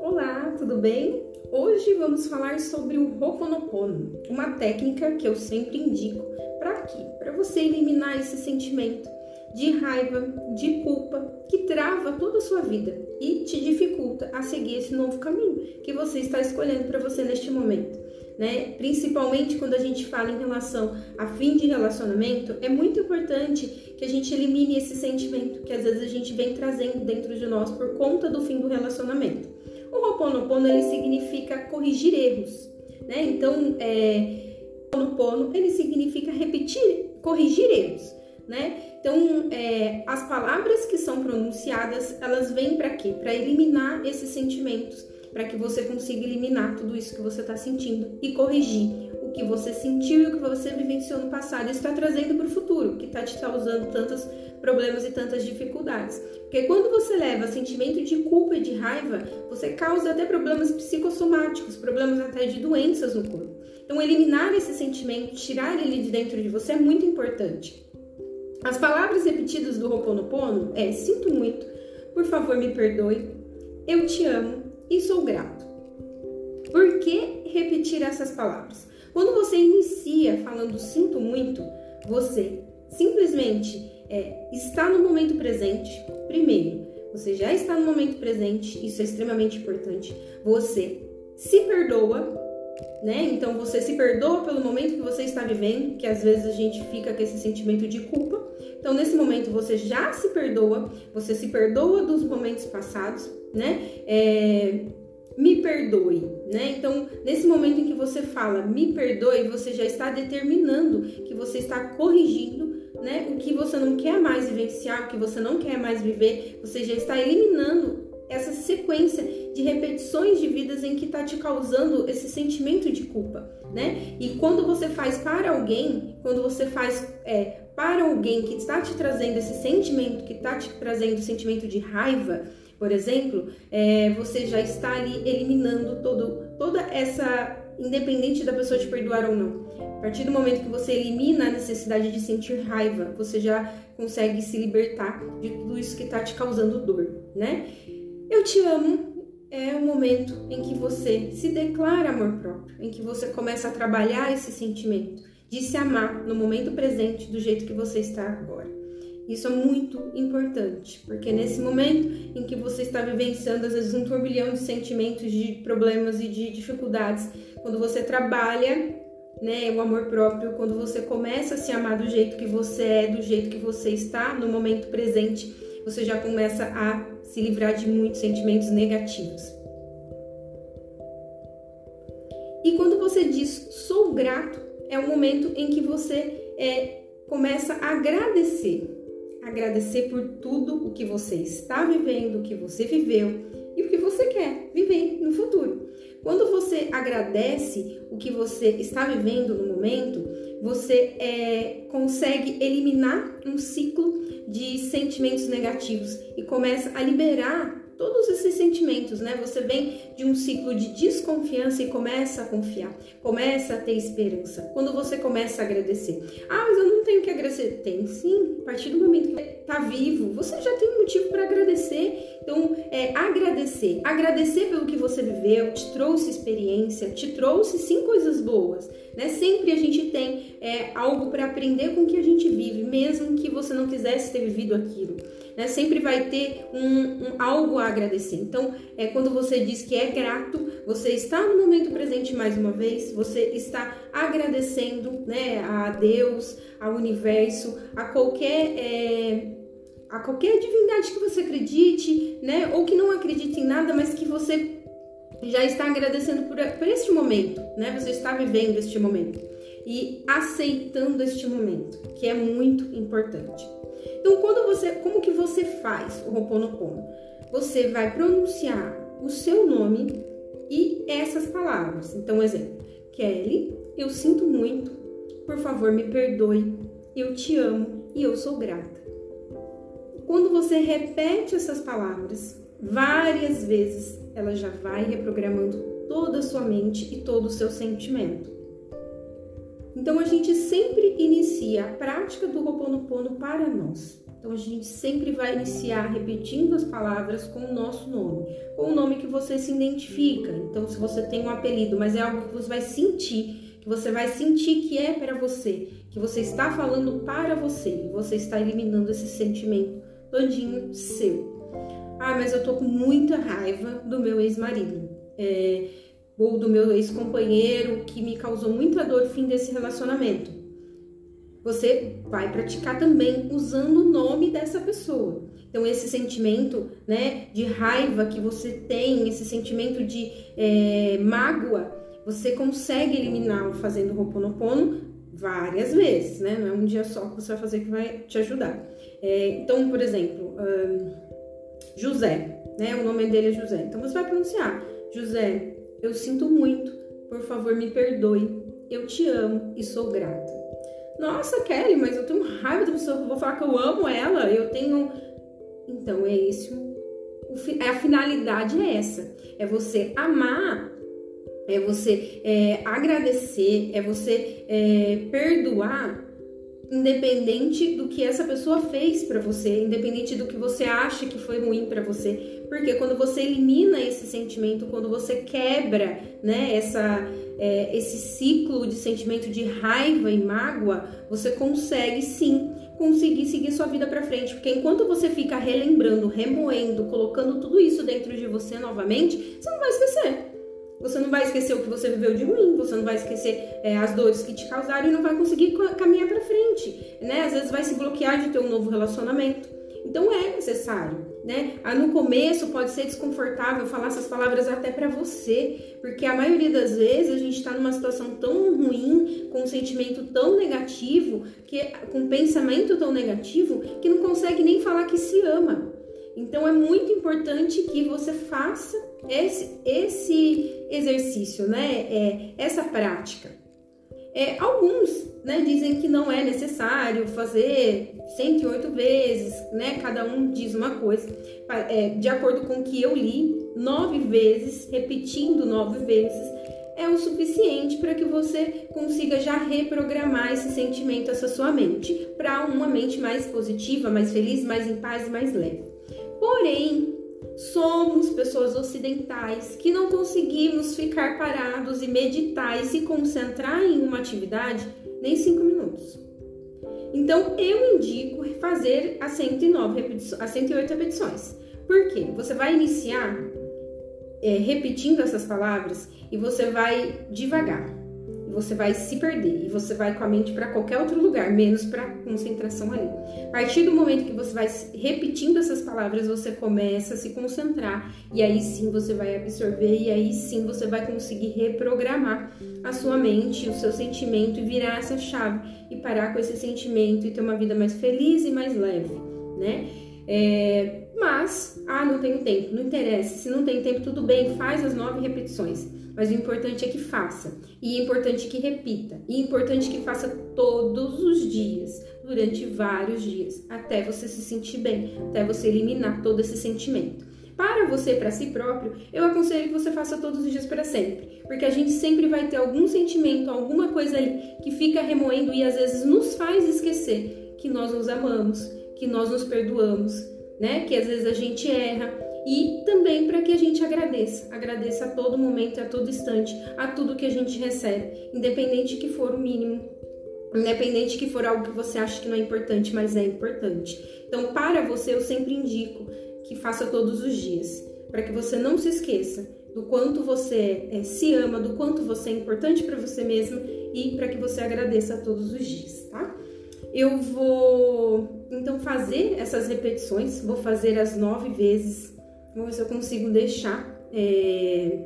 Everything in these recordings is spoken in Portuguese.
Olá, tudo bem? Hoje vamos falar sobre o Ho'oponopono, uma técnica que eu sempre indico para quê? Para você eliminar esse sentimento de raiva, de culpa que trava toda a sua vida e te dificulta a seguir esse novo caminho que você está escolhendo para você neste momento. Né? Principalmente quando a gente fala em relação a fim de relacionamento, é muito importante que a gente elimine esse sentimento que às vezes a gente vem trazendo dentro de nós por conta do fim do relacionamento. O Ho'oponopono ele significa corrigir erros, né? Então, é, Ho'oponopono ele significa repetir, corrigir erros né? Então, é, as palavras que são pronunciadas, elas vêm para quê? Para eliminar esses sentimentos, para que você consiga eliminar tudo isso que você está sentindo e corrigir o que você sentiu e o que você vivenciou no passado e está trazendo para o futuro, que está te causando tantos problemas e tantas dificuldades. Porque quando você leva sentimento de culpa e de raiva, você causa até problemas psicossomáticos, problemas até de doenças no corpo. Então, eliminar esse sentimento, tirar ele de dentro de você é muito importante. As palavras repetidas do Ho'oponopono é sinto muito, por favor me perdoe, eu te amo e sou grato. Por que repetir essas palavras? Quando você inicia falando sinto muito, você simplesmente é, está no momento presente. Primeiro, você já está no momento presente, isso é extremamente importante. Você se perdoa né? Então você se perdoa pelo momento que você está vivendo, que às vezes a gente fica com esse sentimento de culpa. Então nesse momento você já se perdoa, você se perdoa dos momentos passados, né? É, me perdoe, né? Então, nesse momento em que você fala me perdoe, você já está determinando que você está corrigindo, né? O que você não quer mais vivenciar, o que você não quer mais viver, você já está eliminando essa sequência de repetições de vidas em que está te causando esse sentimento de culpa, né? E quando você faz para alguém, quando você faz é, para alguém que está te trazendo esse sentimento, que está te trazendo o sentimento de raiva, por exemplo, é, você já está ali eliminando todo, toda essa, independente da pessoa te perdoar ou não. A partir do momento que você elimina a necessidade de sentir raiva, você já consegue se libertar de tudo isso que está te causando dor, né? Eu te amo é o momento em que você se declara amor próprio, em que você começa a trabalhar esse sentimento de se amar no momento presente do jeito que você está agora. Isso é muito importante, porque nesse momento em que você está vivenciando às vezes um turbilhão de sentimentos, de problemas e de dificuldades, quando você trabalha né, o amor próprio, quando você começa a se amar do jeito que você é, do jeito que você está no momento presente, você já começa a se livrar de muitos sentimentos negativos. E quando você diz sou grato, é o momento em que você é, começa a agradecer. Agradecer por tudo o que você está vivendo, o que você viveu e o que você quer viver no futuro. Quando você agradece o que você está vivendo no momento, você é, consegue eliminar um ciclo de sentimentos negativos e começa a liberar todos esses sentimentos, né? Você vem de um ciclo de desconfiança e começa a confiar, começa a ter esperança. Quando você começa a agradecer, ah, mas eu não tenho que agradecer. Tem sim, a partir do momento que está vivo, você já tem um motivo para agradecer. Então, é agradecer. Agradecer pelo que você viveu, te trouxe experiência, te trouxe sim coisas boas. Né? Sempre a gente tem é, algo para aprender com o que a gente vive, mesmo que você não quisesse ter vivido aquilo. Né? Sempre vai ter um, um, algo a agradecer. Então, é quando você diz que é grato, você está no momento presente mais uma vez, você está agradecendo né, a Deus, ao universo, a qualquer. É, a qualquer divindade que você acredite, né? Ou que não acredite em nada, mas que você já está agradecendo por, por este momento, né? Você está vivendo este momento e aceitando este momento, que é muito importante. Então, quando você, como que você faz o Ho'oponopono? Você vai pronunciar o seu nome e essas palavras. Então, exemplo: Kelly, eu sinto muito, por favor, me perdoe, eu te amo e eu sou grata. Quando você repete essas palavras várias vezes, ela já vai reprogramando toda a sua mente e todo o seu sentimento. Então a gente sempre inicia a prática do Ho'oponopono para nós. Então a gente sempre vai iniciar repetindo as palavras com o nosso nome, com o nome que você se identifica. Então, se você tem um apelido, mas é algo que você vai sentir, que você vai sentir que é para você, que você está falando para você, você está eliminando esse sentimento todinho seu. Ah, mas eu tô com muita raiva do meu ex-marido. É, ou do meu ex-companheiro que me causou muita dor no fim desse relacionamento. Você vai praticar também usando o nome dessa pessoa. Então, esse sentimento né, de raiva que você tem, esse sentimento de é, mágoa, você consegue eliminá-lo fazendo Ho'oponopono várias vezes, né? Não é um dia só que você vai fazer que vai te ajudar. É, então, por exemplo, um, José, né? O nome dele é José. Então, você vai pronunciar: José, eu sinto muito, por favor, me perdoe. Eu te amo e sou grata. Nossa, Kelly, mas eu tenho raiva da pessoa, eu vou falar que eu amo ela, eu tenho. Então, é isso. A finalidade é essa: é você amar, é você é, agradecer, é você é, perdoar independente do que essa pessoa fez para você, independente do que você acha que foi ruim para você, porque quando você elimina esse sentimento, quando você quebra, né, essa é, esse ciclo de sentimento de raiva e mágoa, você consegue sim conseguir seguir sua vida para frente, porque enquanto você fica relembrando, remoendo, colocando tudo isso dentro de você novamente, você não vai esquecer. Você não vai esquecer o que você viveu de ruim, você não vai esquecer é, as dores que te causaram e não vai conseguir caminhar para frente, né? Às vezes vai se bloquear de ter um novo relacionamento. Então é necessário, né? Ah, no começo pode ser desconfortável falar essas palavras até para você, porque a maioria das vezes a gente está numa situação tão ruim, com um sentimento tão negativo, que com um pensamento tão negativo, que não consegue nem falar que se ama. Então é muito importante que você faça esse, esse exercício, né? É, essa prática. É, alguns né, dizem que não é necessário fazer 108 vezes, né? Cada um diz uma coisa. É, de acordo com o que eu li, nove vezes, repetindo nove vezes, é o suficiente para que você consiga já reprogramar esse sentimento, essa sua mente, para uma mente mais positiva, mais feliz, mais em paz, mais leve. Porém, somos pessoas ocidentais que não conseguimos ficar parados e meditar e se concentrar em uma atividade nem cinco minutos. Então, eu indico fazer as 109 repetições, as 108 repetições. Por quê? Você vai iniciar é, repetindo essas palavras e você vai devagar você vai se perder e você vai com a mente para qualquer outro lugar, menos para concentração ali. A partir do momento que você vai repetindo essas palavras, você começa a se concentrar e aí sim você vai absorver e aí sim você vai conseguir reprogramar a sua mente, o seu sentimento e virar essa chave e parar com esse sentimento e ter uma vida mais feliz e mais leve, né? É, mas, ah, não tenho tempo, não interessa. Se não tem tempo, tudo bem, faz as nove repetições. Mas o importante é que faça. E é importante que repita. E é importante que faça todos os dias, durante vários dias, até você se sentir bem, até você eliminar todo esse sentimento. Para você, para si próprio, eu aconselho que você faça todos os dias para sempre, porque a gente sempre vai ter algum sentimento, alguma coisa ali que fica remoendo e às vezes nos faz esquecer que nós nos amamos, que nós nos perdoamos, né? Que às vezes a gente erra e também para que a gente agradeça, agradeça a todo momento, a todo instante, a tudo que a gente recebe, independente que for o mínimo, independente que for algo que você acha que não é importante, mas é importante. Então, para você, eu sempre indico que faça todos os dias, para que você não se esqueça do quanto você é, se ama, do quanto você é importante para você mesmo e para que você agradeça todos os dias, tá? Eu vou então fazer essas repetições, vou fazer as nove vezes, vou ver se eu consigo deixar é,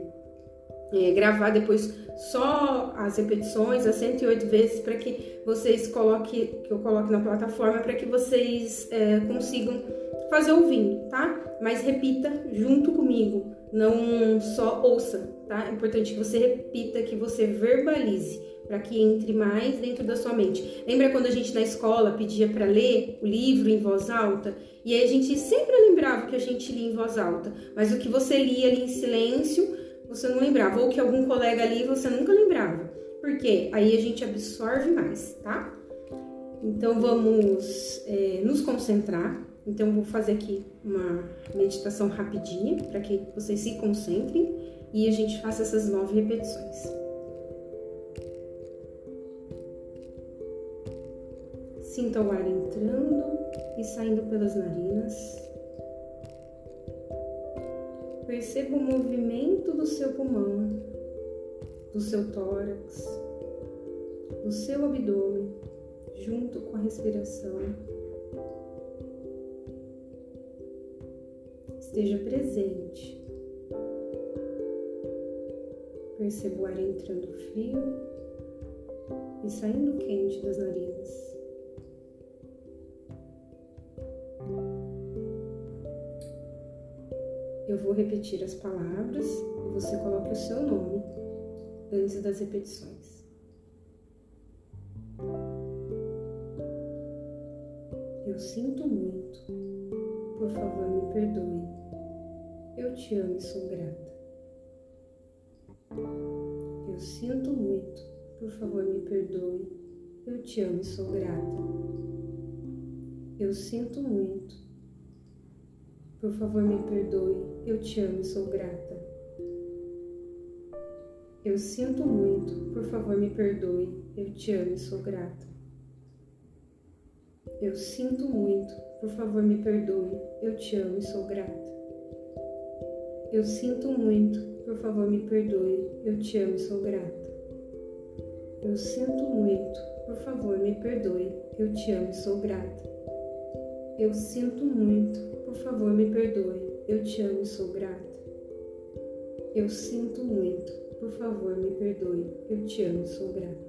é, gravar depois só as repetições, as 108 vezes, para que vocês coloquem, que eu coloque na plataforma, para que vocês é, consigam fazer ouvindo, tá? Mas repita junto comigo, não só ouça, tá? É importante que você repita, que você verbalize para que entre mais dentro da sua mente. Lembra quando a gente na escola pedia para ler o livro em voz alta? E aí a gente sempre lembrava que a gente lia em voz alta, mas o que você lia ali em silêncio, você não lembrava, ou que algum colega ali você nunca lembrava. Porque aí a gente absorve mais, tá? Então vamos é, nos concentrar. Então vou fazer aqui uma meditação rapidinha para que vocês se concentrem e a gente faça essas nove repetições. Sinta o ar entrando e saindo pelas narinas. Perceba o movimento do seu pulmão, do seu tórax, do seu abdômen, junto com a respiração. Esteja presente. Perceba o ar entrando frio e saindo quente das narinas. Eu vou repetir as palavras e você coloque o seu nome antes das repetições. Eu sinto muito. Por favor, me perdoe. Eu te amo e sou grata. Eu sinto muito. Por favor, me perdoe. Eu te amo e sou grata. Eu sinto muito. Por favor, me perdoe. Eu te amo e sou grata. Eu sinto muito. Por favor, me perdoe. Eu te amo e sou grata. Eu sinto muito. Por favor, me perdoe. Eu te amo e sou grata. Eu sinto muito. Por favor, me perdoe. Eu te amo e sou grata. Eu sinto muito. Por favor, me perdoe. Eu te amo e sou grata. Eu sinto muito. Por favor, me perdoe. Eu te amo e sou grata. Eu sinto muito. Por favor, me perdoe. Eu te amo e sou grata.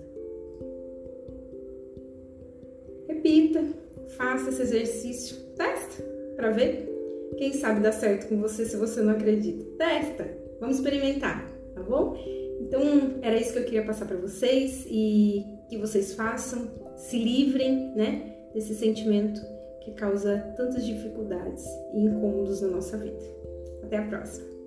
Repita, faça esse exercício, testa para ver. Quem sabe dá certo com você se você não acredita. Testa, vamos experimentar, tá bom? Então, era isso que eu queria passar para vocês e que vocês façam, se livrem, né, desse sentimento que causa tantas dificuldades e incômodos na nossa vida. Até a próxima!